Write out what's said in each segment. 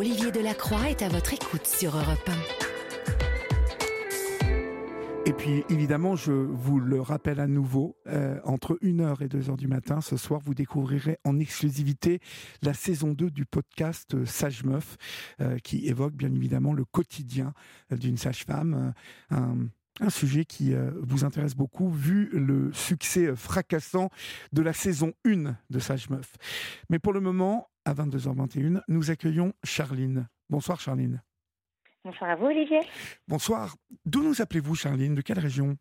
Olivier Delacroix est à votre écoute sur Europe 1. Et puis évidemment, je vous le rappelle à nouveau, euh, entre 1h et 2h du matin, ce soir, vous découvrirez en exclusivité la saison 2 du podcast euh, Sage Meuf, euh, qui évoque bien évidemment le quotidien d'une sage-femme. un sujet qui vous intéresse beaucoup vu le succès fracassant de la saison 1 de Sage Meuf. Mais pour le moment, à 22h21, nous accueillons Charline. Bonsoir Charline. Bonsoir à vous Olivier. Bonsoir. D'où nous appelez-vous Charline? De quelle région?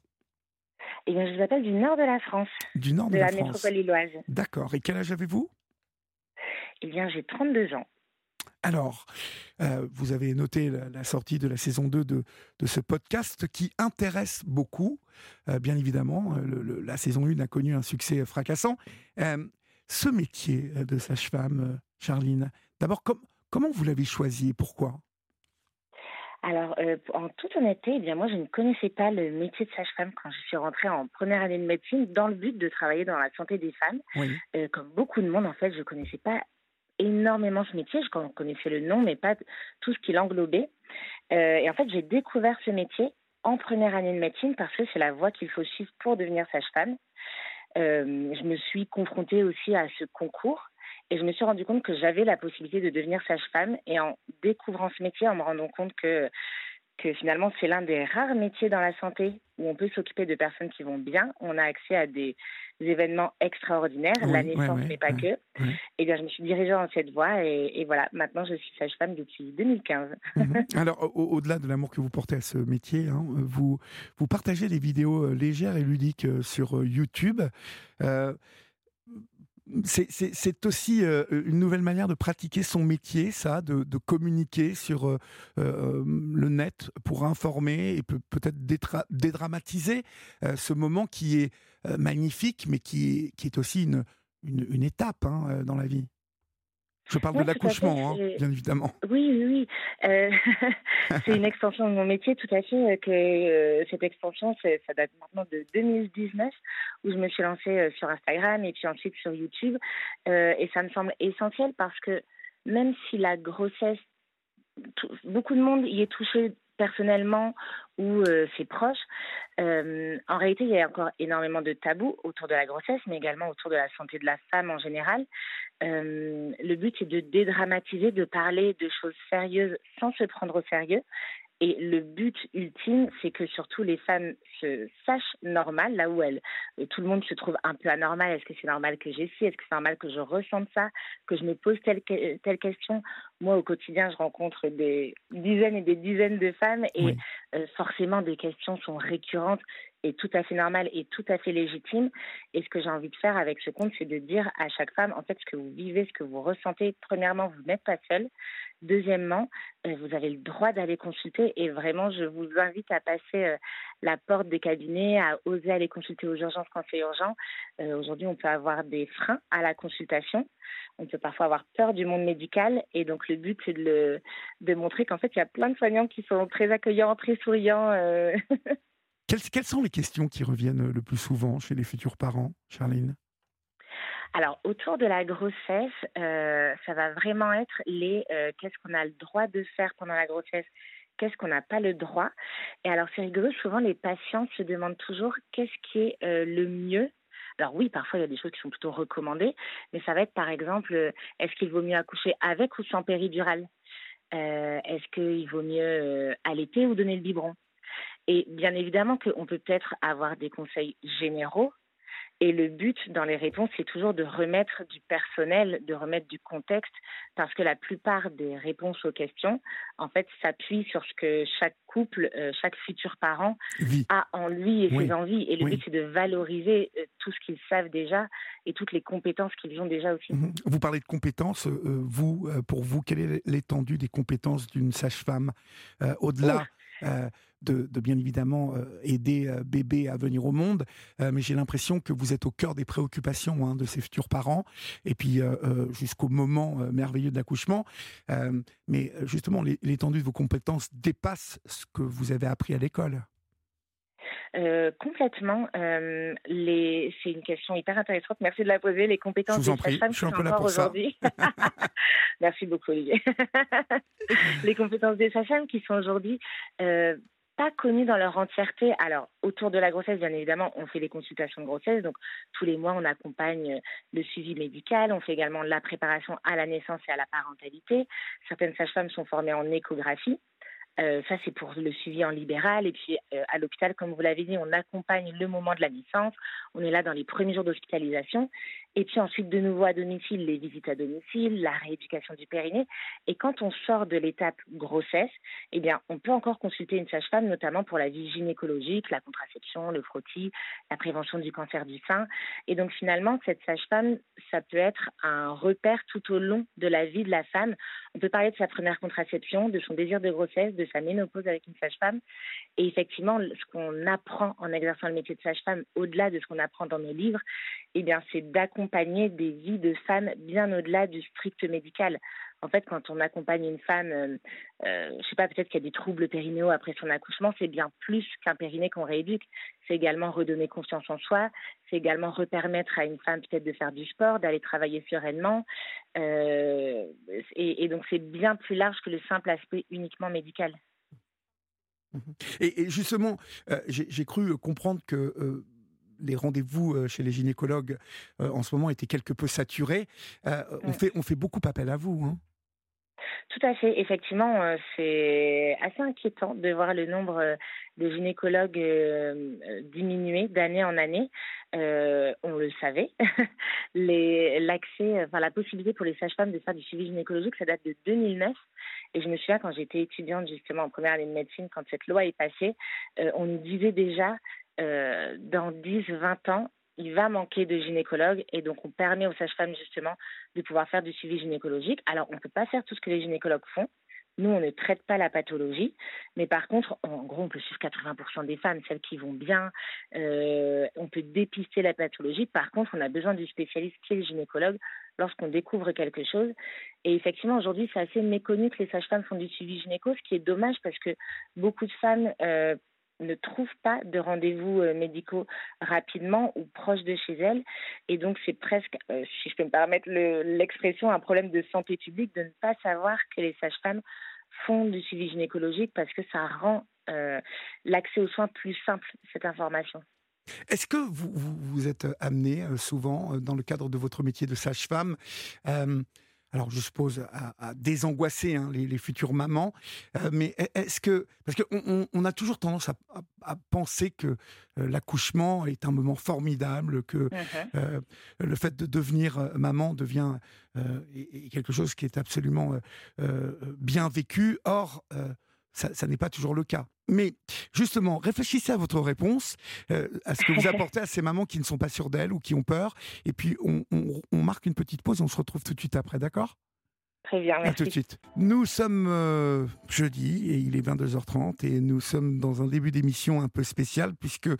Eh bien, je vous appelle du nord de la France. Du nord de, la, la métropole lilloise. D'accord. Et quel âge avez-vous? Eh bien, j'ai 32 ans. Alors, euh, vous avez noté la, sortie de la saison 2 de, ce podcast qui intéresse beaucoup. Euh, bien évidemment, euh, la saison 1 a connu un succès fracassant. Ce métier de sage-femme, Charline, d'abord, comment vous l'avez choisi et pourquoi? Alors, en toute honnêteté, eh bien moi, je ne connaissais pas le métier de sage-femme quand je suis rentrée en première année de médecine dans le but de travailler dans la santé des femmes. comme beaucoup de monde, en fait, je ne connaissais pas énormément ce métier. Je connaissais le nom, mais pas tout ce qui l'englobait. Euh, et en fait, j'ai découvert ce métier en première année de médecine parce que c'est la voie qu'il faut suivre pour devenir sage-femme. Euh, je me suis confrontée aussi à ce concours et je me suis rendu compte que j'avais la possibilité de devenir sage-femme. Et en découvrant ce métier, en me rendant compte que que finalement c'est l'un des rares métiers dans la santé où on peut s'occuper de personnes qui vont bien. On a accès à des événements extraordinaires, la naissance, mais pas que. Et eh bien, je me suis dirigée dans cette voie et, voilà, maintenant je suis sage-femme depuis 2015. Mhm. Alors, au-delà de l'amour que vous portez à ce métier, hein, vous, vous partagez des vidéos euh, légères et ludiques euh, sur euh, YouTube. c'est aussi une nouvelle manière de pratiquer son métier, ça, de, communiquer sur le net pour informer et peut-être dédramatiser ce moment qui est magnifique, mais qui est, qui est aussi une, une, étape hein, euh, dans la vie. Je parle de l'accouchement, hein, bien évidemment. Oui, oui, oui. Euh, c'est une extension de mon métier, tout à fait. Que cette extension, ça date maintenant de 2019, où je me suis lancée sur Instagram et puis ensuite sur YouTube. et ça me semble essentiel parce que même si la grossesse, beaucoup de monde y est touché personnellement ou euh, ses proches. Euh, en réalité, il y a encore énormément de tabous autour de la grossesse, mais également autour de la santé de la femme en général. Euh, le but est de dédramatiser, de parler de choses sérieuses sans se prendre au sérieux et le but ultime, c'est que surtout les femmes se sachent normales, là où elles, euh, tout le monde se trouve un peu anormal. Est-ce que c'est normal que j'ai ci Est-ce que c'est normal que je ressente ça? Que je me pose telle, telle question? Moi, au quotidien, je rencontre des dizaines et des dizaines de femmes et euh, forcément, des questions sont récurrentes et tout à fait normales et tout à fait légitimes. Et ce que j'ai envie de faire avec ce compte, c'est de dire à chaque femme, en fait, ce que vous vivez, ce que vous ressentez. Premièrement, vous n'êtes pas seule. Deuxièmement, euh, vous avez le droit d'aller consulter et vraiment, je vous invite à passer euh, la porte des cabinets, à oser aller consulter aux urgences quand c'est urgent. Euh, aujourd'hui, on peut avoir des freins à la consultation. On peut parfois avoir peur du monde médical et donc le but, c'est de, de montrer qu'en fait, il y a plein de soignants qui sont très accueillants, très souriants. quelles, sont les questions qui reviennent le plus souvent chez les futurs parents, Charline? Alors, autour de la grossesse, euh, ça va vraiment être les euh, qu'est-ce qu'on a le droit de faire pendant la grossesse, qu'est-ce qu'on n'a pas le droit. Et alors, c'est rigolo, souvent les patients se demandent toujours qu'est-ce qui est euh, le mieux. Alors oui, parfois il y a des choses qui sont plutôt recommandées, mais ça va être par exemple, est-ce qu'il vaut mieux accoucher avec ou sans péridurale? Est-ce qu'il vaut mieux allaiter ou donner le biberon? Et bien évidemment qu'on peut peut-être avoir des conseils généraux et le but dans les réponses, c'est toujours de remettre du personnel, de remettre du contexte, parce que la plupart des réponses aux questions, en fait, s'appuient sur ce que chaque couple, euh, chaque futur parent a en lui et ses envies. Et le but, c'est de valoriser euh, tout ce qu'ils savent déjà et toutes les compétences qu'ils ont déjà aussi. Mhm. Vous parlez de compétences. Euh, vous, pour vous, quelle est l'étendue des compétences d'une sage-femme au-delà euh, de, bien évidemment euh, aider euh, bébé à venir au monde, mais j'ai l'impression que vous êtes au cœur des préoccupations hein, de ces futurs parents, et puis jusqu'au moment merveilleux de l'accouchement. mais justement, l'étendue de vos compétences dépasse ce que vous avez appris à l'école. complètement. les... C'est une question hyper intéressante. Merci de la poser. Les compétences des sages-femmes sont encore aujourd'hui. Merci beaucoup, Olivier. les compétences des sages-femmes qui sont aujourd'hui pas dans leur entièreté. Alors, autour de la grossesse, bien évidemment, on fait des consultations de grossesse. Donc, tous les mois, on accompagne le suivi médical. On fait également la préparation à la naissance et à la parentalité. Certaines sages-femmes sont formées en échographie. Euh, ça, c'est pour le suivi en libéral. Et puis, euh, à l'hôpital, comme vous l'avez dit, on accompagne le moment de la naissance. On est là dans les premiers jours d'hospitalisation. Et puis ensuite, de nouveau à domicile, les visites à domicile, la rééducation du périnée. Et quand on sort de l'étape grossesse, eh bien, on peut encore consulter une sage-femme, notamment pour la vie gynécologique, la contraception, le frottis, la prévention du cancer du sein. Et donc, finalement, cette sage-femme, ça peut être un repère tout au long de la vie de la femme. On peut parler de sa première contraception, de son désir de grossesse, de ménopause avec une sage-femme. Et effectivement, ce qu'on apprend en exerçant le métier de sage-femme, au-delà de ce qu'on apprend dans nos livres, eh bien, c'est d'accompagner des vies de femmes bien au-delà du strict médical. En fait, quand on accompagne une femme, euh, euh je sais pas, peut-être qu'il y a des troubles périnéaux après son accouchement, c'est bien plus qu'un périnée qu'on rééduque. C'est également redonner confiance en soi. C'est également repermettre à une femme peut-être de faire du sport, d'aller travailler sereinement. Euh, et, donc, c'est bien plus large que le simple aspect uniquement médical. Et, justement, euh, j'ai cru comprendre que les rendez-vous euh, chez les gynécologues euh, en ce moment étaient quelque peu saturés. Euh, on, fait, on fait beaucoup appel à vous. Hein. Tout à fait. Effectivement, c'est assez inquiétant de voir le nombre de gynécologues diminuer d'année en année. on le savait. L'accès, enfin la possibilité pour les sages-femmes de faire du suivi gynécologique, ça date de 2009. Et je me souviens quand j'étais étudiante justement en première année de médecine, quand cette loi est passée, on nous disait déjà euh, dans 10-20 ans, il va manquer de gynécologues et donc on permet aux sages-femmes justement de pouvoir faire du suivi gynécologique. Alors on ne peut pas faire tout ce que les gynécologues font. Nous, on ne traite pas la pathologie, mais par contre, en gros, on peut suivre 80% des femmes, celles qui vont bien. Euh, on peut dépister la pathologie. Par contre, on a besoin du spécialiste qui est le gynécologue lorsqu'on découvre quelque chose. Et effectivement, aujourd'hui, c'est assez méconnu que les sages-femmes font du suivi gynéco, ce qui est dommage parce que beaucoup de femmes euh, ne trouvent pas de rendez-vous euh, médicaux rapidement ou proche de chez elles. Et donc, c'est presque, euh, si je peux me permettre l'expression, un problème de santé publique de ne pas savoir que les sages-femmes font du suivi gynécologique parce que ça rend euh, l'accès aux soins plus simple, cette information. Est-ce que vous, vous, êtes amené souvent, dans le cadre de votre métier de sage-femme, alors je suppose à, désangoisser hein, les, futures mamans, euh, mais e, est-ce que parce qu'on on a toujours tendance à, penser que euh, l'accouchement est un moment formidable, que mmh euh, le fait de devenir maman devient quelque chose qui est absolument bien vécu. Or ça, n'est pas toujours le cas. Mais justement, réfléchissez à votre réponse, euh, à ce que vous apportez à ces mamans qui ne sont pas sûres d'elles ou qui ont peur. Et puis, on, on marque une petite pause et on se retrouve tout de suite après, d'accord? Très bien, merci. tout de suite. Nous sommes euh, jeudi et il est 22h30 et nous sommes dans un début d'émission un peu spécial puisque euh,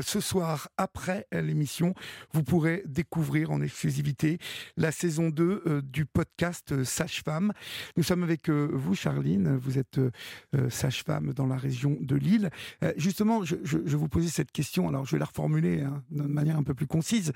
ce soir, après l'émission, vous pourrez découvrir en exclusivité la saison 2 euh, du podcast Sage-Femme. Nous sommes avec vous, Charline. Vous êtes sage-femme dans la région de Lille. justement, je, je, vous posais cette question, alors je vais la reformuler hein, de manière un peu plus concise.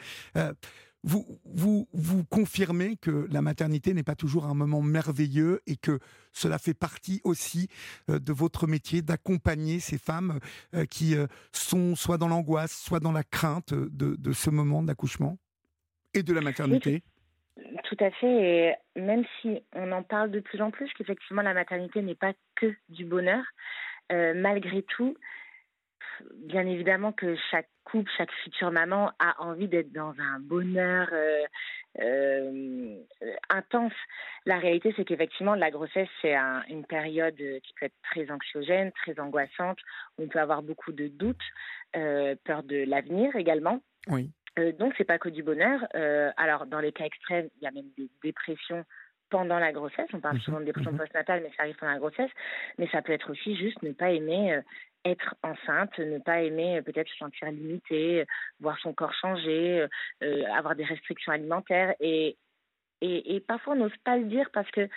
Vous, vous, vous confirmez que la maternité n'est pas toujours un moment merveilleux et que cela fait partie aussi euh, de votre métier d'accompagner ces femmes euh, qui euh, sont soit dans l'angoisse, soit dans la crainte de, de ce moment d'accouchement et de la maternité? Tout à fait. Et même si on en parle de plus en plus, qu'effectivement la maternité n'est pas que du bonheur, malgré tout, bien évidemment que chaque couple, chaque future maman a envie d'être dans un bonheur euh, euh, intense. La réalité, c'est qu'effectivement, la grossesse, c'est une période qui peut être très anxiogène, très angoissante. On peut avoir beaucoup de doutes, euh, peur de l'avenir également. Oui. donc, c'est pas que du bonheur. alors, dans les cas extrêmes, il y a même des dépressions pendant la grossesse. On parle mhm. souvent de dépression mhm. postnatale, mais ça arrive pendant la grossesse. Mais ça peut être aussi juste ne pas aimer être enceinte, ne pas aimer euh, peut-être se sentir limitée, voir son corps changer, euh, avoir des restrictions alimentaires. Et Et, parfois, on n'ose pas le dire parce que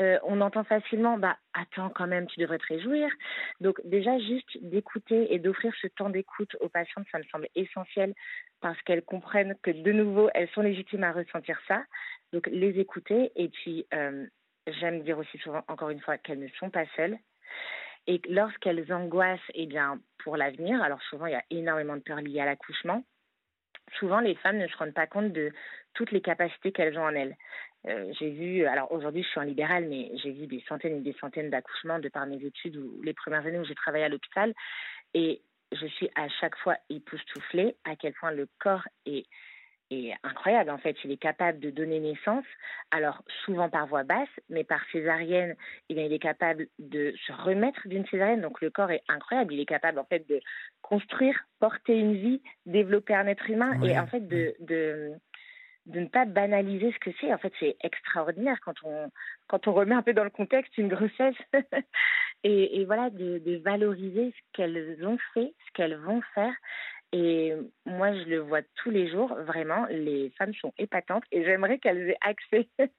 euh, on entend facilement, bah attends quand même, tu devrais te réjouir. Donc déjà juste d'écouter et d'offrir ce temps d'écoute aux patientes, ça me semble essentiel parce qu'elles comprennent que de nouveau elles sont légitimes à ressentir ça. Donc les écouter et puis euh, j'aime dire aussi souvent encore une fois qu'elles ne sont pas seules. Et lorsqu'elles angoissent, eh bien, pour l'avenir, alors souvent il y a énormément de peur liée à l'accouchement, souvent les femmes ne se rendent pas compte de toutes les capacités qu'elles ont en elles. Euh, j'ai vu, alors aujourd'hui je suis en libéral, mais j'ai vu des centaines et des centaines d'accouchements de par mes études ou les premières années où j'ai travaillé à l'hôpital. Et je suis à chaque fois époustouflée à quel point le corps est, est incroyable. En fait, il est capable de donner naissance, alors souvent par voie basse, mais par césarienne, il est capable de se remettre d'une césarienne. Donc le corps est incroyable. Il est capable en fait de construire, porter une vie, développer un être humain et en fait de, de de ne pas banaliser ce que c'est. En fait, c'est extraordinaire quand on, quand on remet un peu dans le contexte une grossesse. et, et, voilà, de, de valoriser ce qu'elles ont fait, ce qu'elles vont faire. Et moi, je le vois tous les jours, vraiment, les femmes sont épatantes et j'aimerais qu'elles aient accès,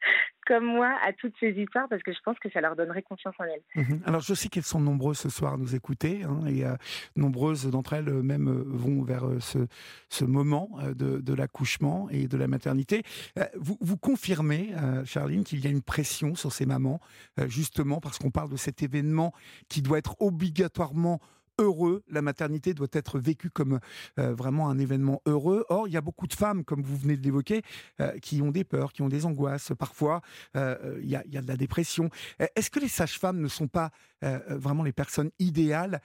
comme moi, à toutes ces histoires parce que je pense que ça leur donnerait confiance en elles. Mhm. Alors, je sais qu'elles sont nombreuses ce soir à nous écouter hein, et euh, nombreuses d'entre elles euh, même euh, vont vers ce, moment de, de l'accouchement et de la maternité. Vous, vous confirmez, Charline, qu'il y a une pression sur ces mamans, justement parce qu'on parle de cet événement qui doit être obligatoirement heureux. La maternité doit être vécue comme euh, vraiment un événement heureux. Or, il y a beaucoup de femmes, comme vous venez de l'évoquer, euh, qui ont des peurs, qui ont des angoisses. Parfois, euh, il, y a, de la dépression. Est-ce que les sages-femmes ne sont pas vraiment les personnes idéales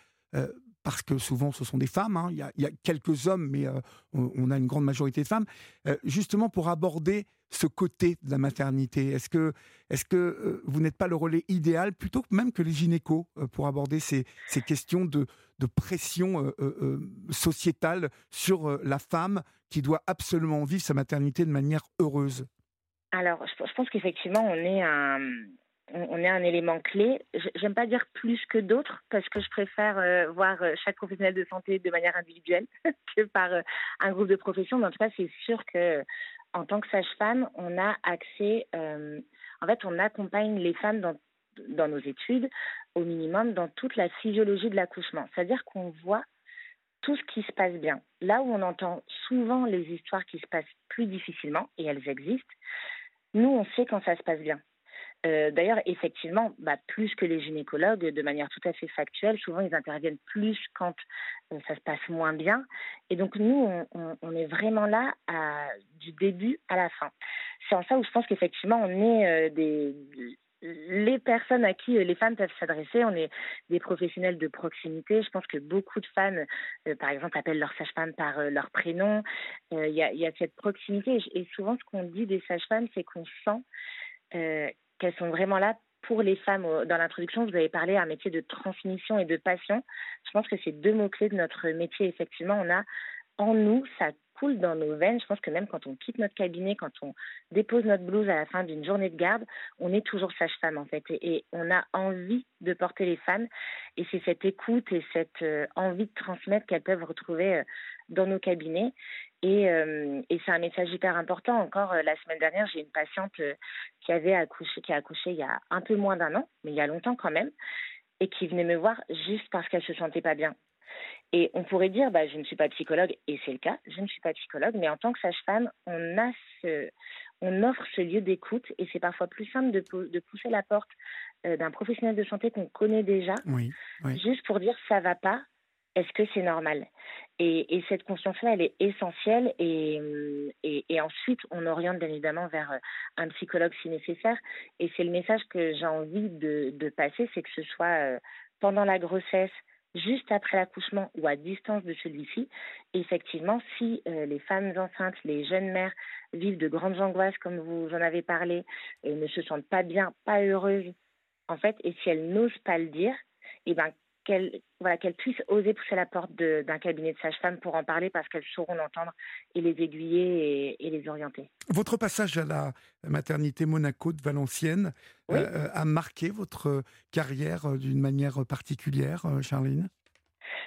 parce que souvent ce sont des femmes, hein. il, y a, quelques hommes, mais on, a une grande majorité de femmes, justement pour aborder ce côté de la maternité? Est-ce que, est que euh, vous n'êtes pas le relais idéal, plutôt même que les gynécos, euh, pour aborder ces, ces questions de, de pression euh, sociétale sur la femme qui doit absolument vivre sa maternité de manière heureuse? Alors, je, pense qu'effectivement, on est un on est un élément clé. J'aime pas dire plus que d'autres parce que je préfère voir chaque professionnel de santé de manière individuelle que par un groupe de profession. Mais en tout cas, c'est sûr que en tant que sage-femme, on a accès, euh, en fait, on accompagne les femmes dans, dans nos études, au minimum, dans toute la physiologie de l'accouchement. C'est-à-dire qu'on voit tout ce qui se passe bien. Là où on entend souvent les histoires qui se passent plus difficilement, et elles existent, nous, on sait quand ça se passe bien. Euh, D'ailleurs, effectivement, bah, plus que les gynécologues, de manière tout à fait factuelle, souvent ils interviennent plus quand euh, ça se passe moins bien. Et donc nous, on, est vraiment là du début à la fin. C'est en ça où je pense qu'effectivement, on est euh, des les personnes à qui les femmes peuvent s'adresser, on est des professionnels de proximité. Je pense que beaucoup de femmes, par exemple, appellent leur sage-femme par leur prénom. Il y, y, a, cette proximité. Et souvent, ce qu'on dit des sages-femmes, c'est qu'on sent qu'elles sont vraiment là pour les femmes. Dans l'introduction, vous avez parlé d'un métier de transmission et de passion. Je pense que c'est deux mots-clés de notre métier. Effectivement, on a en nous, ça coule dans nos veines. Je pense que même quand on quitte notre cabinet, quand on dépose notre blouse à la fin d'une journée de garde, on est toujours sage-femme en fait. Et, on a envie de porter les femmes. Et c'est cette écoute et cette euh, envie de transmettre qu'elles peuvent retrouver euh, dans nos cabinets. Et, euh, et c'est un message hyper important. Encore euh, la semaine dernière, j'ai une patiente euh, qui avait accouché, qui a accouché il y a un peu moins d'un an, mais il y a longtemps quand même, et qui venait me voir juste parce qu'elle se sentait pas bien. Et on pourrait dire, bah, je ne suis pas psychologue, et c'est le cas, je ne suis pas psychologue, mais en tant que sage-femme, on a ce, on offre ce lieu d'écoute, et c'est parfois plus simple de, de pousser la porte d'un professionnel de santé qu'on connaît déjà, oui, oui. juste pour dire ça va pas, est-ce que c'est normal? Et, et, cette conscience-là, elle est essentielle. Et, et, ensuite, on oriente bien évidemment vers un psychologue si nécessaire. Et c'est le message que j'ai envie de, passer, c'est que ce soit euh, pendant la grossesse, juste après l'accouchement ou à distance de celui-ci. Effectivement, si euh, les femmes enceintes, les jeunes mères vivent de grandes angoisses, comme vous en avez parlé, et ne se sentent pas bien, pas heureuses, en fait, et si elles n'osent pas le dire, eh ben, qu'elles voilà, qu'elles puissent oser pousser la porte d'un cabinet de sage-femme pour en parler parce qu'elles sauront l'entendre et les aiguiller et, et, les orienter. Votre passage à la maternité Monaco de Valenciennes oui. euh, a marqué votre carrière d'une manière particulière, Charline?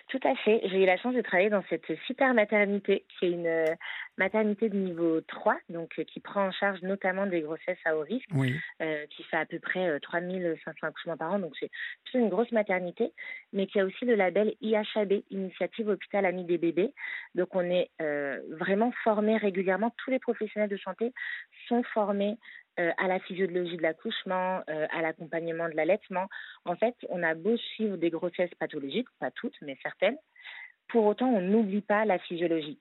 Tout à fait. J'ai eu la chance de travailler dans cette super maternité, qui est une euh, maternité de niveau 3, donc euh, qui prend en charge notamment des grossesses à haut risque, euh, qui fait à peu près 3500 accouchements par an. Donc c'est une grosse maternité, mais qui a aussi le label IHAB, Initiative Hôpital Ami des Bébés. Donc on est vraiment formés régulièrement. Tous les professionnels de santé sont formés euh, à la physiologie de l'accouchement, euh, à l'accompagnement de l'allaitement. En fait, on a beau suivre des grossesses pathologiques, pas toutes, mais certaines, pour autant, on n'oublie pas la physiologie.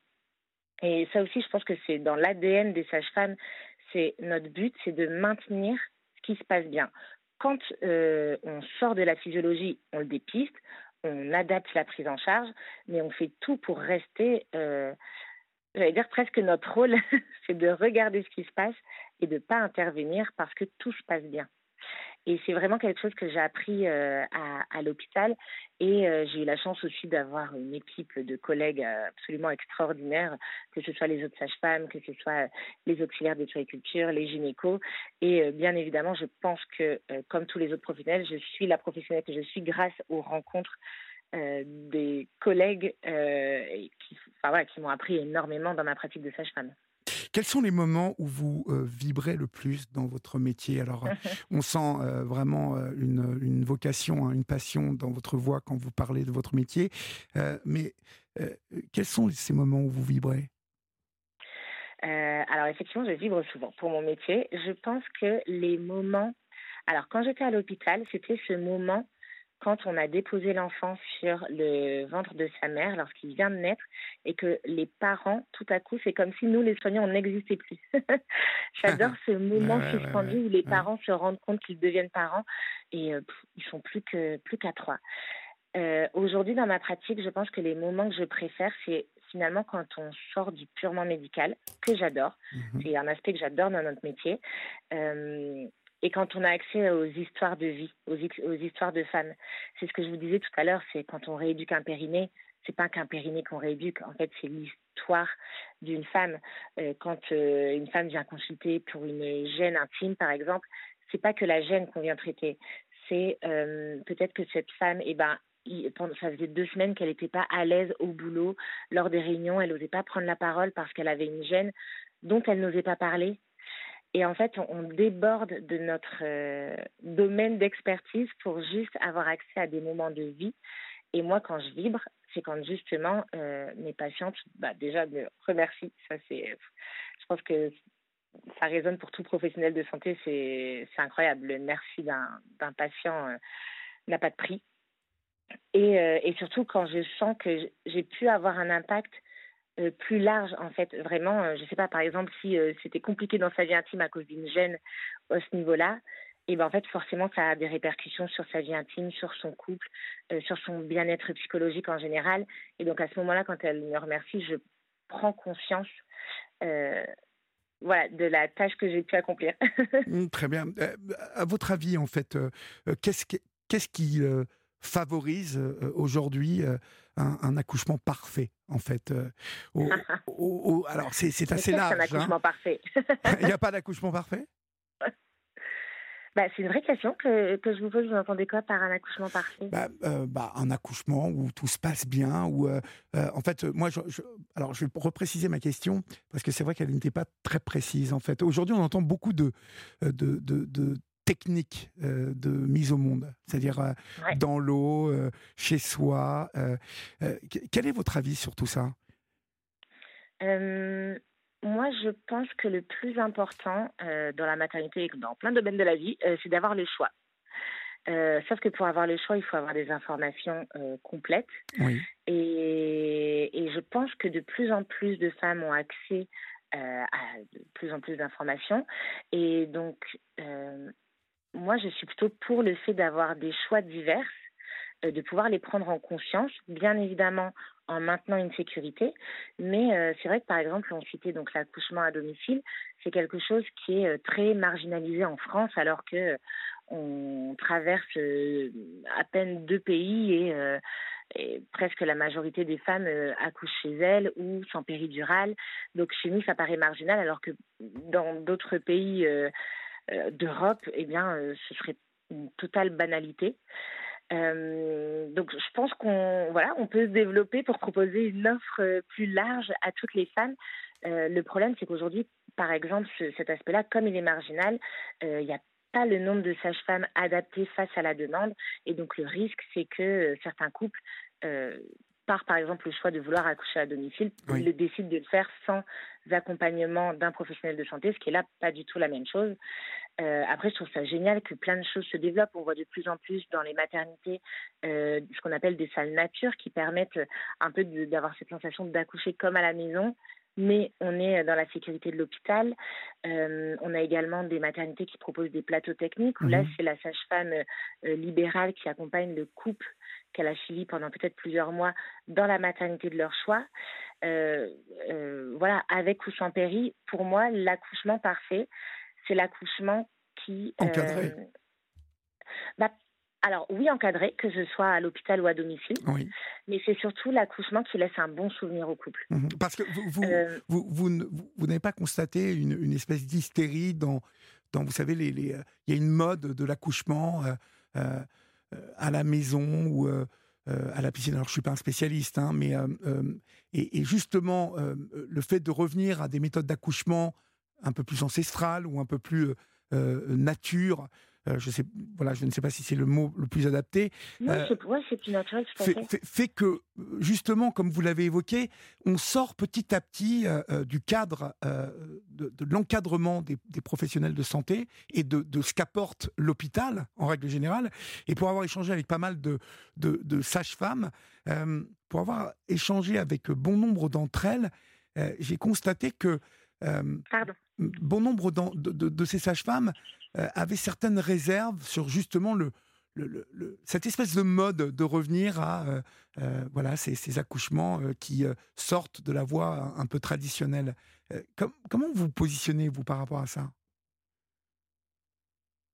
Et ça aussi, je pense que c'est dans l'ADN des sages-femmes, c'est notre but, c'est de maintenir ce qui se passe bien. Quand euh, on sort de la physiologie, on le dépiste, on adapte la prise en charge, mais on fait tout pour rester j'allais dire presque notre rôle, c'est de regarder ce qui se passe et de ne pas intervenir parce que tout se passe bien. Et c'est vraiment quelque chose que j'ai appris euh, à, l'hôpital. Et euh, j'ai eu la chance aussi d'avoir une équipe de collègues euh, absolument extraordinaires, que ce soit les autres sages-femmes, que ce soit les auxiliaires de culture, les gynécos. Et bien évidemment, je pense que, comme tous les autres professionnels, je suis la professionnelle que je suis grâce aux rencontres des collègues qui, qui m'ont appris énormément dans ma pratique de sage-femme. Quels sont les moments où vous euh, vibrez le plus dans votre métier? Alors, euh, on sent euh, vraiment une, vocation, hein, une passion dans votre voix quand vous parlez de votre métier. mais quels sont ces moments où vous vibrez? Alors, effectivement, je vibre souvent pour mon métier. Je pense que les moments. Alors, quand j'étais à l'hôpital, c'était ce moment quand on a déposé l'enfant sur le ventre de sa mère lorsqu'il vient de naître et que les parents, tout à coup, c'est comme si nous, les soignants, on n'existait plus. J'adore ce moment suspendu où les parents se rendent compte qu'ils deviennent parents et euh, ils sont plus que plus qu'à trois. Euh, aujourd'hui, dans ma pratique, je pense que les moments que je préfère, c'est finalement quand on sort du purement médical, que j'adore. Mhm. C'est un aspect que j'adore dans notre métier. Euh, et quand on a accès aux histoires de vie, aux, histoires de femmes. C'est ce que je vous disais tout à l'heure, c'est quand on rééduque un périnée, c'est pas qu'un périnée qu'on rééduque, en fait c'est l'histoire d'une femme. Euh, quand euh, une femme vient consulter pour une gêne intime, par exemple, c'est pas que la gêne qu'on vient traiter, c'est euh, peut-être que cette femme, eh ben, ça faisait deux semaines qu'elle n'était pas à l'aise au boulot, lors des réunions, elle n'osait pas prendre la parole parce qu'elle avait une gêne dont elle n'osait pas parler et en fait, on, déborde de notre euh, domaine d'expertise pour juste avoir accès à des moments de vie. Et moi, quand je vibre, c'est quand justement euh, mes patientes, bah, déjà, me remercient. Ça, c'est, je pense que ça résonne pour tout professionnel de santé. C'est, incroyable. Le merci d'un, patient euh, n'a pas de prix. Et surtout quand je sens que j'ai pu avoir un impact euh, plus large en fait vraiment euh, je sais pas par exemple si euh, c'était compliqué dans sa vie intime à cause d'une gêne à ce niveau-là et ben en fait forcément ça a des répercussions sur sa vie intime sur son couple sur son bien-être psychologique en général et donc à ce moment-là quand elle me remercie je prends conscience voilà, de la tâche que j'ai pu accomplir. Mmh, très bien. à votre avis, en fait, qu'est-ce qui favorise aujourd'hui un, accouchement parfait, en fait. alors, c'est assez large. un hein. accouchement parfait Il n'y a pas d'accouchement parfait? Bah, c'est une vraie question que, que, je vous pose. Vous entendez quoi par un accouchement parfait? Bah, bah, Un accouchement où tout se passe bien. Où, en fait, moi, je, alors je vais repréciser ma question parce que c'est vrai qu'elle n'était pas très précise. En fait, aujourd'hui, on entend beaucoup de, de, de technique euh, de mise au monde, c'est-à-dire euh, dans l'eau, euh, chez soi. quel est votre avis sur tout ça? Moi, je pense que le plus important dans la maternité et dans plein de domaines de la vie, c'est d'avoir le choix. sauf que pour avoir le choix, il faut avoir des informations complètes. Et, et, je pense que de plus en plus de femmes ont accès à de plus en plus d'informations. Et donc, moi, je suis plutôt pour le fait d'avoir des choix divers, euh, de pouvoir les prendre en conscience, bien évidemment en maintenant une sécurité. Mais euh, c'est vrai que par exemple, on citait donc l'accouchement à domicile, c'est quelque chose qui est euh, très marginalisé en France, alors que on traverse à peine deux pays et, presque la majorité des femmes accouchent chez elles ou sans péridurale. Donc chez nous, ça paraît marginal, alors que dans d'autres pays d'Europe, eh bien, euh, ce serait une totale banalité. donc je pense qu'on voilà, on peut se développer pour proposer une offre plus large à toutes les femmes. le problème, c'est qu'aujourd'hui, par exemple, cet aspect-là, comme il est marginal, il y a pas le nombre de sages-femmes adaptées face à la demande. Et donc, le risque, c'est que certains couples par, par exemple, le choix de vouloir accoucher à domicile, oui. il décide de le faire sans accompagnement d'un professionnel de santé, ce qui est là pas du tout la même chose. Euh, après, je trouve ça génial que plein de choses se développent. On voit de plus en plus dans les maternités euh, ce qu'on appelle des salles nature qui permettent un peu d'avoir cette sensation d'accoucher comme à la maison, mais on est dans la sécurité de l'hôpital. Euh, on a également des maternités qui proposent des plateaux techniques où là, c'est la sage-femme euh, libérale qui accompagne le couple qu'elle a suivi pendant peut-être plusieurs mois dans la maternité de leur choix. Euh, euh, voilà, avec ou sans péri, pour moi, l'accouchement parfait, c'est l'accouchement qui... Encadré. Euh, bah, alors oui, encadré, que ce soit à l'hôpital ou à domicile, oui. mais c'est surtout l'accouchement qui laisse un bon souvenir au couple. Mmh. Parce que vous, vous, euh... vous, vous, vous n'avez pas constaté une, une espèce d'hystérie dans, dans, vous savez, les, les, il y a une mode de l'accouchement euh, à la maison ou euh, à la piscine. Alors, je suis pas un spécialiste, hein, mais euh, et, justement, le fait de revenir à des méthodes d'accouchement un peu plus ancestrales ou un peu plus nature, euh, je sais, voilà, je ne sais pas si c'est le mot le plus adapté. Non, euh, c'est plus naturel, tout fait, fait. fait, que, justement, comme vous l'avez évoqué, on sort petit à petit euh, du cadre de, de l'encadrement des, des, professionnels de santé et de, de ce qu'apporte l'hôpital, en règle générale. Et pour avoir échangé avec pas mal de, de sages-femmes, pour avoir échangé avec bon nombre d'entre elles, j'ai constaté que bon nombre de, de, ces sages-femmes euh, avaient certaines réserves sur justement le, cette espèce de mode de revenir à euh, euh, voilà ces, accouchements qui sortent de la voie un, peu traditionnelle. Com comment vous positionnez vous par rapport à ça?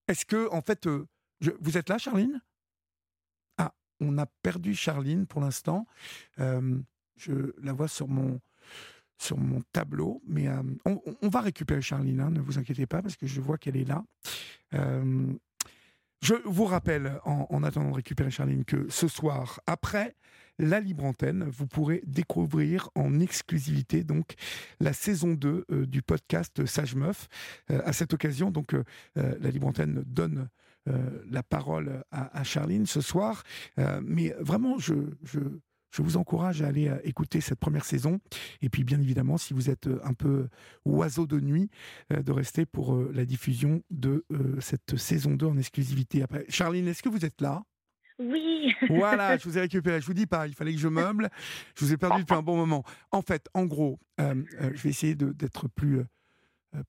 Est-ce que en fait vous êtes là, Charline? Ah, on a perdu Charline pour l'instant. je la vois sur mon sur mon tableau. Mais euh, on, va récupérer Charline, hein, ne vous inquiétez pas, parce que je vois qu'elle est là. Euh, je vous rappelle, en, en, attendant de récupérer Charline, que ce soir, après la libre antenne, vous pourrez découvrir en exclusivité donc la saison 2 euh, du podcast Sage Meuf. À cette occasion, donc la libre antenne donne la parole à, Charline ce soir. mais vraiment, je je vous encourage à aller euh, écouter cette première saison. Et puis, bien évidemment, si vous êtes euh, un peu oiseau de nuit, euh, de rester pour la diffusion de cette saison 2 en exclusivité. Après, Charline, est-ce que vous êtes là? Oui. voilà, je vous ai récupéré. Je vous dis pas, il fallait que je meuble. Je vous ai perdu depuis un bon moment. En fait, en gros, euh, euh, je vais essayer d'être plus euh,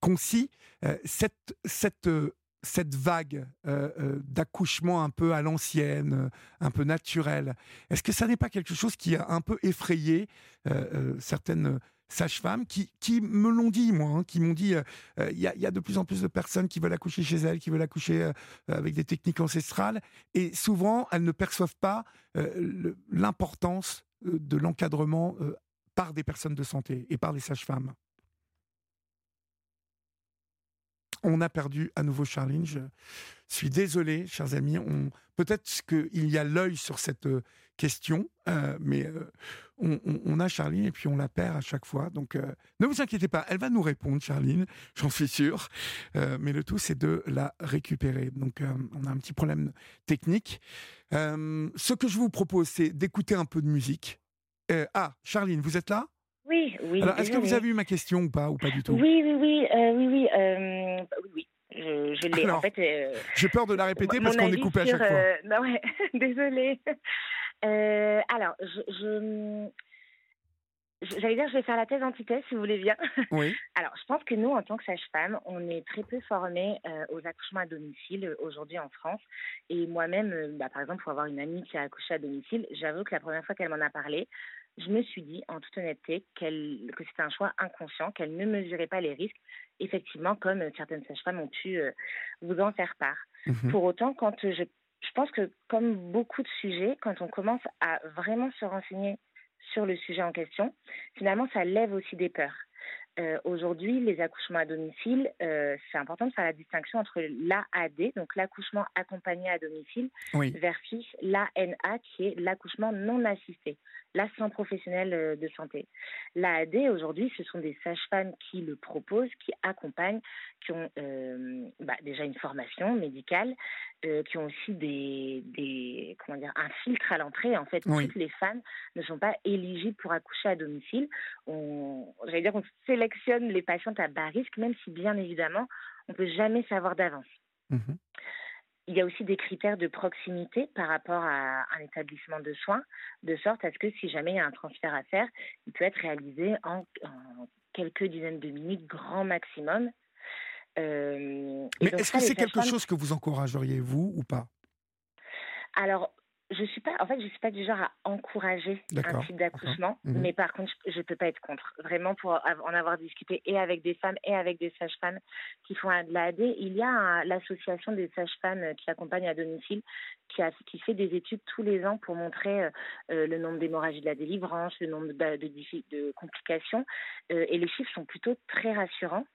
concis. cette, cette cette vague euh, euh, d'accouchement un peu à l'ancienne, euh, un peu naturel, est-ce que ça n'est pas quelque chose qui a un peu effrayé certaines sages-femmes qui, me l'ont dit, moi, hein, qui m'ont dit il y, y, a de plus en plus de personnes qui veulent accoucher chez elles, qui veulent accoucher avec des techniques ancestrales, et souvent elles ne perçoivent pas l'importance de l'encadrement par des personnes de santé et par les sages-femmes. On a perdu à nouveau Charline. Je suis désolé, chers amis. On... Peut-être qu'il y a l'œil sur cette euh, question, euh, mais euh, on, on, on, a Charline et puis on la perd à chaque fois. Donc euh, ne vous inquiétez pas, elle va nous répondre, Charline, j'en suis sûr. Mais le tout, c'est de la récupérer. Donc on a un petit problème technique. ce que je vous propose, c'est d'écouter un peu de musique. ah, Charline, vous êtes là? Oui, oui. Alors, est-ce que vous avez eu ma question ou pas, ou pas du tout? Oui, oui, oui, euh, oui, oui, euh, oui, oui. Je, je l'ai. En fait, euh, j'ai peur de la répéter parce qu'on est coupé à chaque fois. non, ouais, désolée. alors, je, je J'allais dire, je vais faire la thèse antithèse, si vous voulez bien. Oui. Alors, je pense que nous, en tant que sage-femme, on est très peu formés euh, aux accouchements à domicile euh, aujourd'hui en France. Et moi-même, euh, bah, par exemple, pour avoir une amie qui a accouché à domicile, j'avoue que la première fois qu'elle m'en a parlé, je me suis dit, en toute honnêteté, que c'était un choix inconscient, qu'elle ne mesurait pas les risques, effectivement, comme certaines sages-femmes ont pu vous en faire part. Mmh pour autant, quand je, je pense que, comme beaucoup de sujets, quand on commence à vraiment se renseigner sur le sujet en question, finalement, ça lève aussi des peurs. Euh, aujourd'hui, les accouchements à domicile, euh, c'est important de faire la distinction entre l'AAD, donc l'accouchement accompagné à domicile, versus l'ANA, qui est l'accouchement non assisté, l'assistant professionnel euh, de santé. L'AAD, aujourd'hui, ce sont des sages-femmes qui le proposent, qui accompagnent, qui ont bah, déjà une formation médicale, qui ont aussi des, des, comment dire, un filtre à l'entrée. En fait, toutes les femmes ne sont pas éligibles pour accoucher à domicile. J'allais dire, on sélectionne les patientes à bas risque, même si bien évidemment, on ne peut jamais savoir d'avance. Mhm. Il y a aussi des critères de proximité par rapport à un établissement de soins, de sorte à ce que si jamais il y a un transfert à faire, il peut être réalisé en, quelques dizaines de minutes, grand maximum. Euh, Mais est-ce que c'est quelque chose que vous encourageriez, vous, ou pas? Alors, je suis pas, en fait, je suis pas du genre à encourager un type d'accouchement, mhm. mais par contre, je, ne peux pas être contre. Vraiment, pour en avoir discuté et avec des femmes et avec des sages-femmes qui font de l'AD, il y a l'association des sages-femmes qui accompagnent à domicile, qui, a, qui fait des études tous les ans pour montrer euh, euh, le nombre d'hémorragies de la délivrance, le nombre de, de, complications, euh, et les chiffres sont plutôt très rassurants.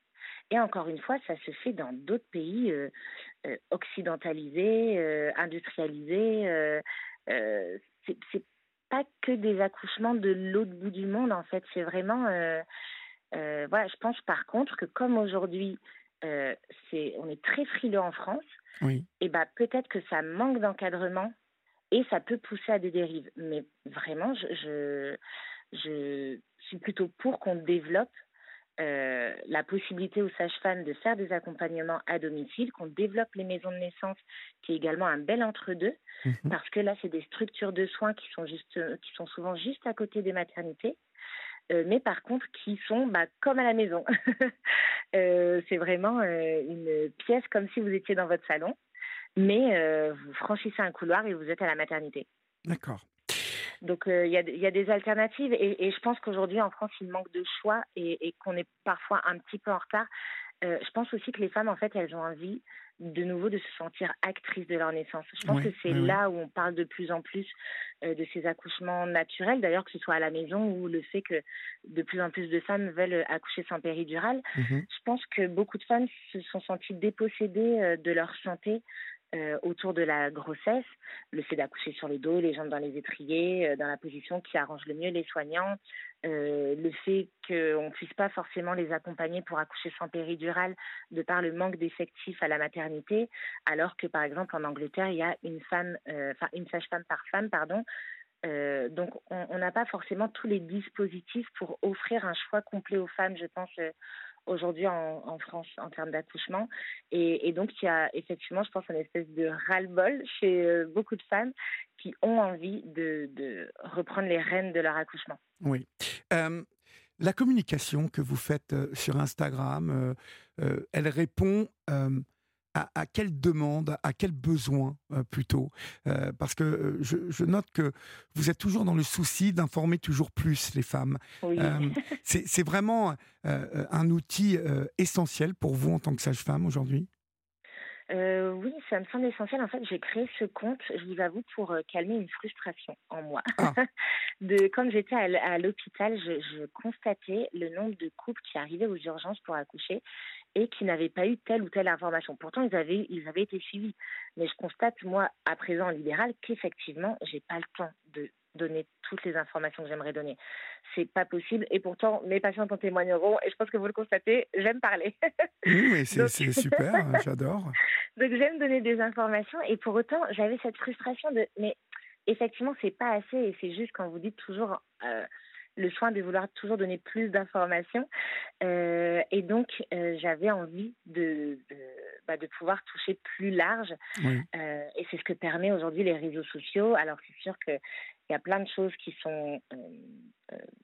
Et encore une fois, ça se fait dans d'autres pays euh, euh, occidentalisés, euh, industrialisés. c'est pas que des accouchements de l'autre bout du monde, en fait. C'est vraiment. voilà, je pense par contre que comme aujourd'hui, c'est, on est très frileux en France, oui. et bah, peut-être que ça manque d'encadrement et ça peut pousser à des dérives. Mais vraiment, je, je, je suis plutôt pour qu'on développe euh, la possibilité aux sages-femmes de faire des accompagnements à domicile, qu'on développe les maisons de naissance, qui est également un bel entre-deux, mhm. parce que là, c'est des structures de soins qui sont, juste, qui sont souvent juste à côté des maternités. Euh, mais par contre qui sont bah, comme à la maison. Euh, c'est vraiment une pièce comme si vous étiez dans votre salon, mais vous franchissez un couloir et vous êtes à la maternité. D'accord. Donc euh, il y, a, des alternatives et, je pense qu'aujourd'hui en France il manque de choix et, qu'on est parfois un petit peu en retard. Euh, je pense aussi que les femmes en fait elles ont envie de nouveau de se sentir actrices de leur naissance. Je pense que c'est là où on parle de plus en plus euh, de ces accouchements naturels, d'ailleurs que ce soit à la maison ou le fait que de plus en plus de femmes veulent accoucher sans péridurale. Mhm. Je pense que beaucoup de femmes se sont senties dépossédées de leur santé euh, autour de la grossesse, le fait d'accoucher sur le dos, les jambes dans les étriers, euh, dans la position qui arrange le mieux les soignants, euh, le fait qu'on ne puisse pas forcément les accompagner pour accoucher sans péridurale de par le manque d'effectifs à la maternité, alors que par exemple en Angleterre, il y a une femme, enfin une sage-femme par femme, pardon. donc on n'a pas forcément tous les dispositifs pour offrir un choix complet aux femmes, je pense aujourd'hui en, France en termes d'accouchement. Et, donc, il y a effectivement, je pense, une espèce de ras-le-bol chez euh, beaucoup de femmes qui ont envie de, reprendre les rênes de leur accouchement. Oui. Euh, la communication que vous faites euh, sur Instagram, elle répond à, quelle demande, à quel besoin euh, plutôt euh, Parce que euh, je, note que vous êtes toujours dans le souci d'informer toujours plus les femmes. c'est vraiment un outil essentiel pour vous en tant que sage-femme aujourd'hui? Oui, ça me semble essentiel. En fait, j'ai créé ce compte, je vous avoue, pour calmer une frustration en moi. Ah. de, comme j'étais à l'hôpital, je, je, constatais le nombre de couples qui arrivaient aux urgences pour accoucher et qui n'avaient pas eu telle ou telle information. Pourtant, ils avaient, ils avaient été suivis. Mais je constate, moi, à présent en libéral, qu'effectivement, j'ai pas le temps de donner toutes les informations que j'aimerais donner. C'est pas possible. Et pourtant, mes patients en témoigneront. Et je pense que vous le constatez, j'aime parler. oui, c'est super. Hein, j'adore. Donc, j'aime donner des informations. Et pour autant, j'avais cette frustration de, mais effectivement, c'est pas assez. Et c'est juste quand vous dites toujours, euh, le soin de vouloir toujours donner plus d'informations. Euh, et donc, euh, j'avais envie de, de, bah, de, pouvoir toucher plus large. Euh, et c'est ce que permet aujourd'hui les réseaux sociaux. Alors, c'est sûr qu'il y a plein de choses qui sont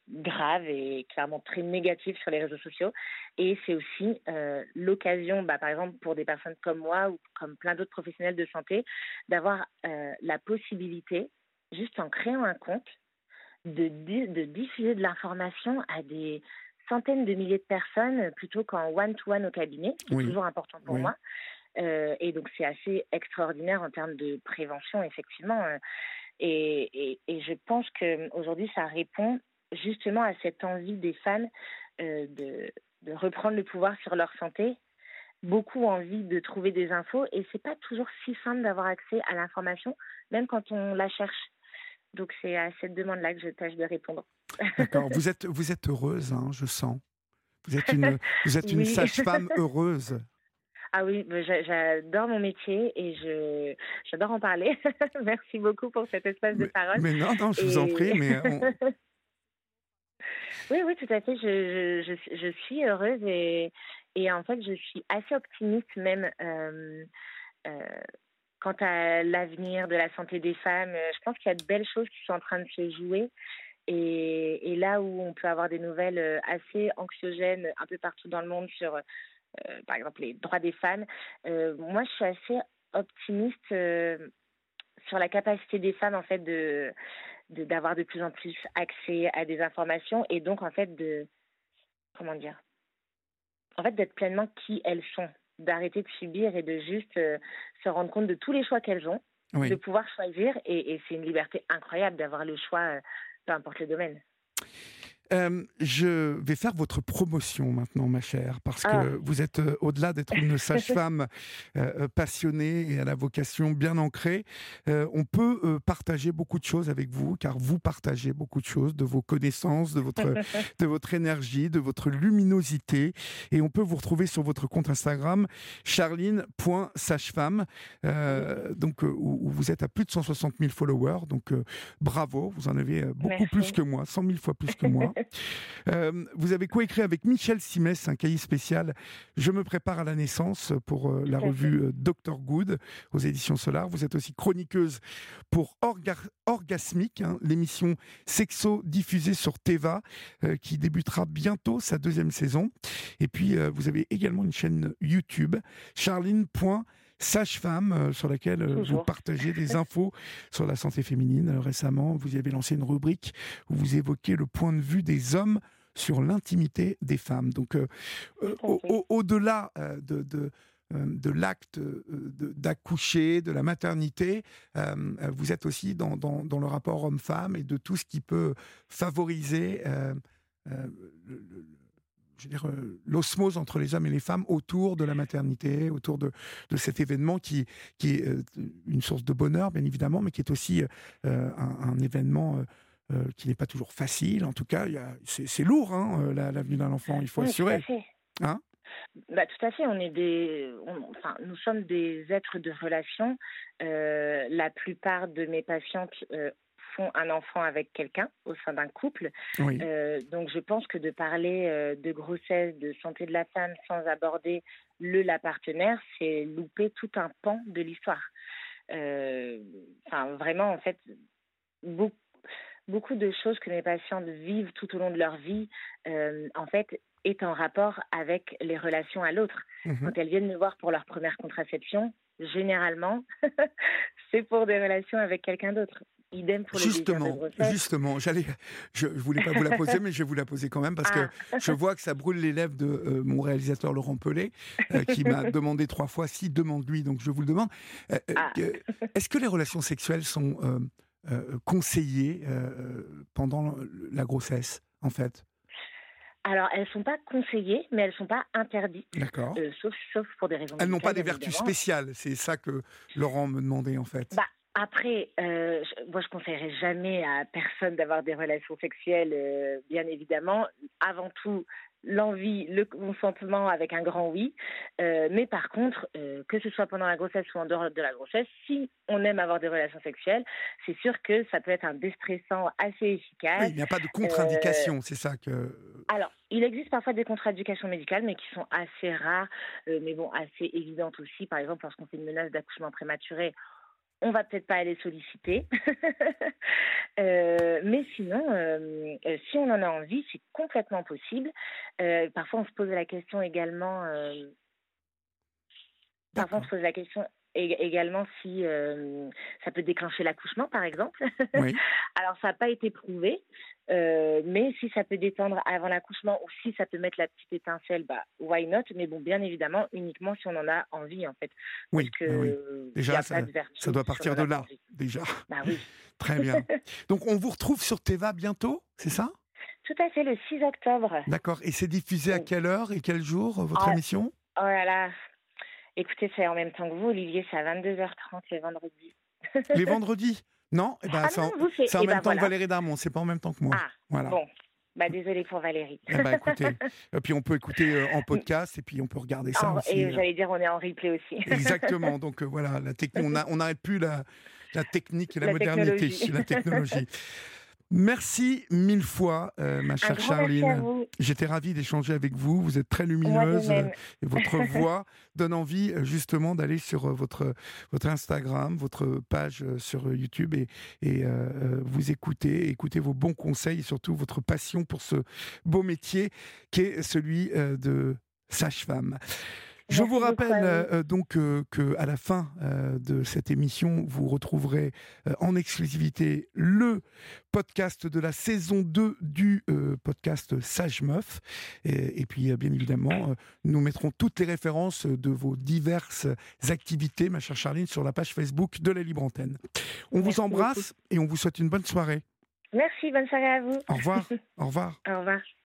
graves et clairement très négatives sur les réseaux sociaux. Et c'est aussi l'occasion, bah, par exemple, pour des personnes comme moi ou comme plein d'autres professionnels de santé, d'avoir la possibilité, juste en créant un compte, de, de diffuser de l'information à des centaines de milliers de personnes plutôt qu'en one-to-one au cabinet, qui est toujours important pour moi. Euh, et donc c'est assez extraordinaire en termes de prévention, effectivement. Euh, et, et, je pense qu'aujourd'hui, ça répond justement à cette envie des femmes euh, de, de reprendre le pouvoir sur leur santé, beaucoup envie de trouver des infos et c'est pas toujours si simple d'avoir accès à l'information, même quand on la cherche. Donc c'est à cette demande-là que je tâche de répondre. D'accord. Vous êtes, vous êtes heureuse, hein, je sens. Vous êtes une, vous êtes une sage-femme heureuse. Ah oui, j'adore mon métier et je j'adore en parler. Merci beaucoup pour cet espace de parole. Mais non, non, je vous en prie, mais oui, oui, tout à fait. Je, je, je, suis heureuse et, et en fait, je suis assez optimiste même euh, euh, quant à l'avenir de la santé des femmes. Je pense qu'il y a de belles choses qui sont en train de se jouer. Et, et, là où on peut avoir des nouvelles assez anxiogènes un peu partout dans le monde sur, euh, par exemple, les droits des femmes, moi, je suis assez optimiste sur la capacité des femmes, en fait, de d'avoir de, plus en plus accès à des informations et donc en fait de comment dire en fait d'être pleinement qui elles sont d'arrêter de subir et de juste euh, se rendre compte de tous les choix qu'elles ont de pouvoir choisir et, et c'est une liberté incroyable d'avoir le choix euh, peu importe le domaine euh, je vais faire votre promotion maintenant, ma chère, parce que ah. vous êtes, euh, au-delà d'être une sage-femme euh, passionnée et à la vocation bien ancrée, on peut partager beaucoup de choses avec vous, car vous partagez beaucoup de choses, de vos connaissances, de votre, de votre énergie, de votre luminosité, et on peut vous retrouver sur votre compte Instagram, charline.sagefemme, donc, où, vous êtes à plus de 160 000 followers, donc bravo, vous en avez beaucoup plus que moi, 100 000 fois plus que moi. Euh, vous avez coécrit avec Michel Simès un cahier spécial Je me prépare à la naissance pour euh, la revue euh, Dr Good aux éditions Solar. Vous êtes aussi chroniqueuse pour Orgasmique, hein, l'émission sexo diffusée sur Teva qui débutera bientôt sa deuxième saison. Et puis vous avez également une chaîne YouTube, charline sage-femme, euh, sur laquelle euh, vous partagez des infos sur la santé féminine. Euh, récemment, vous y avez lancé une rubrique où vous évoquez le point de vue des hommes sur l'intimité des femmes. Donc, au-delà de, de l'acte d'accoucher, de la maternité, vous êtes aussi dans, dans, le rapport homme-femme et de tout ce qui peut favoriser le, je dire, euh, l'osmose entre les hommes et les femmes autour de la maternité, autour de, de cet événement qui, qui est euh, une source de bonheur, bien évidemment, mais qui est aussi euh, un, événement qui n'est pas toujours facile. En tout cas, c'est lourd, hein, la, venue d'un enfant, il faut assurer. Tout à fait. Hein? Bah, tout à fait, on est des, enfin, nous sommes des êtres de relation. la plupart de mes patientes un enfant avec quelqu'un au sein d'un couple. Euh, donc je pense que de parler euh, de grossesse, de santé de la femme sans aborder le la partenaire, c'est louper tout un pan de l'histoire. Euh, enfin vraiment en fait beaucoup beaucoup de choses que mes patientes vivent tout au long de leur vie, en fait, est en rapport avec les relations à l'autre. Mhm. Quand elles viennent me voir pour leur première contraception, généralement, c'est pour des relations avec quelqu'un d'autre. Idem pour justement, justement, j'allais, je, ne voulais pas vous la poser, mais je vais vous la poser quand même parce que ah. je vois que ça brûle les lèvres de euh, mon réalisateur Laurent Pelé, euh, qui m'a demandé trois fois si demande-lui, donc je vous le demande. Euh, ah. Est-ce que les relations sexuelles sont conseillées pendant la grossesse, en fait? Alors, elles ne sont pas conseillées, mais elles ne sont pas interdites. D'accord. sauf, sauf pour des raisons. Elles n'ont pas des vertus spéciales, c'est ça que Laurent me demandait en fait. Bah, après, euh, moi, je conseillerais jamais à personne d'avoir des relations sexuelles, euh, bien évidemment. Avant tout, l'envie, le consentement avec un grand oui. Euh, mais par contre, que ce soit pendant la grossesse ou en dehors de la grossesse, si on aime avoir des relations sexuelles, c'est sûr que ça peut être un déstressant assez efficace. il n'y a pas de contre-indication, c'est ça que. Alors, il existe parfois des contre-indications médicales, mais qui sont assez rares, mais bon, assez évidentes aussi. Par exemple, lorsqu'on fait une menace d'accouchement prématuré, on va peut-être pas aller solliciter. Euh, mais sinon, euh, euh, si on en a envie, c'est complètement possible. parfois, on se pose la question également. parfois, on se pose la question également si ça peut déclencher l'accouchement, par exemple. Alors, ça n'a pas été prouvé, euh, mais si ça peut détendre avant l'accouchement ou si ça peut mettre la petite étincelle, bah why not? Mais bon, bien évidemment, uniquement si on en a envie, en fait. Oui, que oui. déjà, ça, ça, doit partir de là, déjà. Bah oui. Très bien. Donc, on vous retrouve sur Teva bientôt, c'est ça? Tout à fait, le 6 octobre. D'accord. Et c'est diffusé à quelle heure et quel jour, votre Ah, émission? Oh là là. Écoutez, c'est en même temps que vous, Olivier, c'est à 22h30 le vendredi. Les vendredis? Non? Eh ben, Ah C'est en, vous, c'est c'est en eh même ben, temps que. Valérie Darmon, c'est pas en même temps que moi. Ah, voilà. bon. Bah, désolée pour Valérie. Eh ben, écoutez, et puis on peut écouter euh, en podcast et puis on peut regarder ça En- aussi. et euh, j'allais dire, on est en replay aussi. Exactement. Donc euh, voilà, la on n'arrête plus la, la technique et la, La modernité, technologie. la technologie. Merci mille fois, euh, ma chère Charline. J'étais ravi d'échanger avec vous. Vous êtes très lumineuse euh, et votre voix donne envie euh, justement d'aller sur votre, votre Instagram, votre page sur YouTube et, et vous écouter, écouter vos bons conseils et surtout votre passion pour ce beau métier qui est celui de sage-femme. Je Merci vous rappelle euh, donc euh, que à la fin euh, de cette émission, vous retrouverez euh, en exclusivité le podcast de la saison 2 du podcast Sage Meuf. Et, et puis, bien évidemment, nous mettrons toutes les références de vos diverses activités, ma chère Charline, sur la page Facebook de la Libre Antenne. On Merci vous embrasse et on vous souhaite une bonne soirée. Merci, bonne soirée à vous. Au revoir. Au revoir. Au revoir.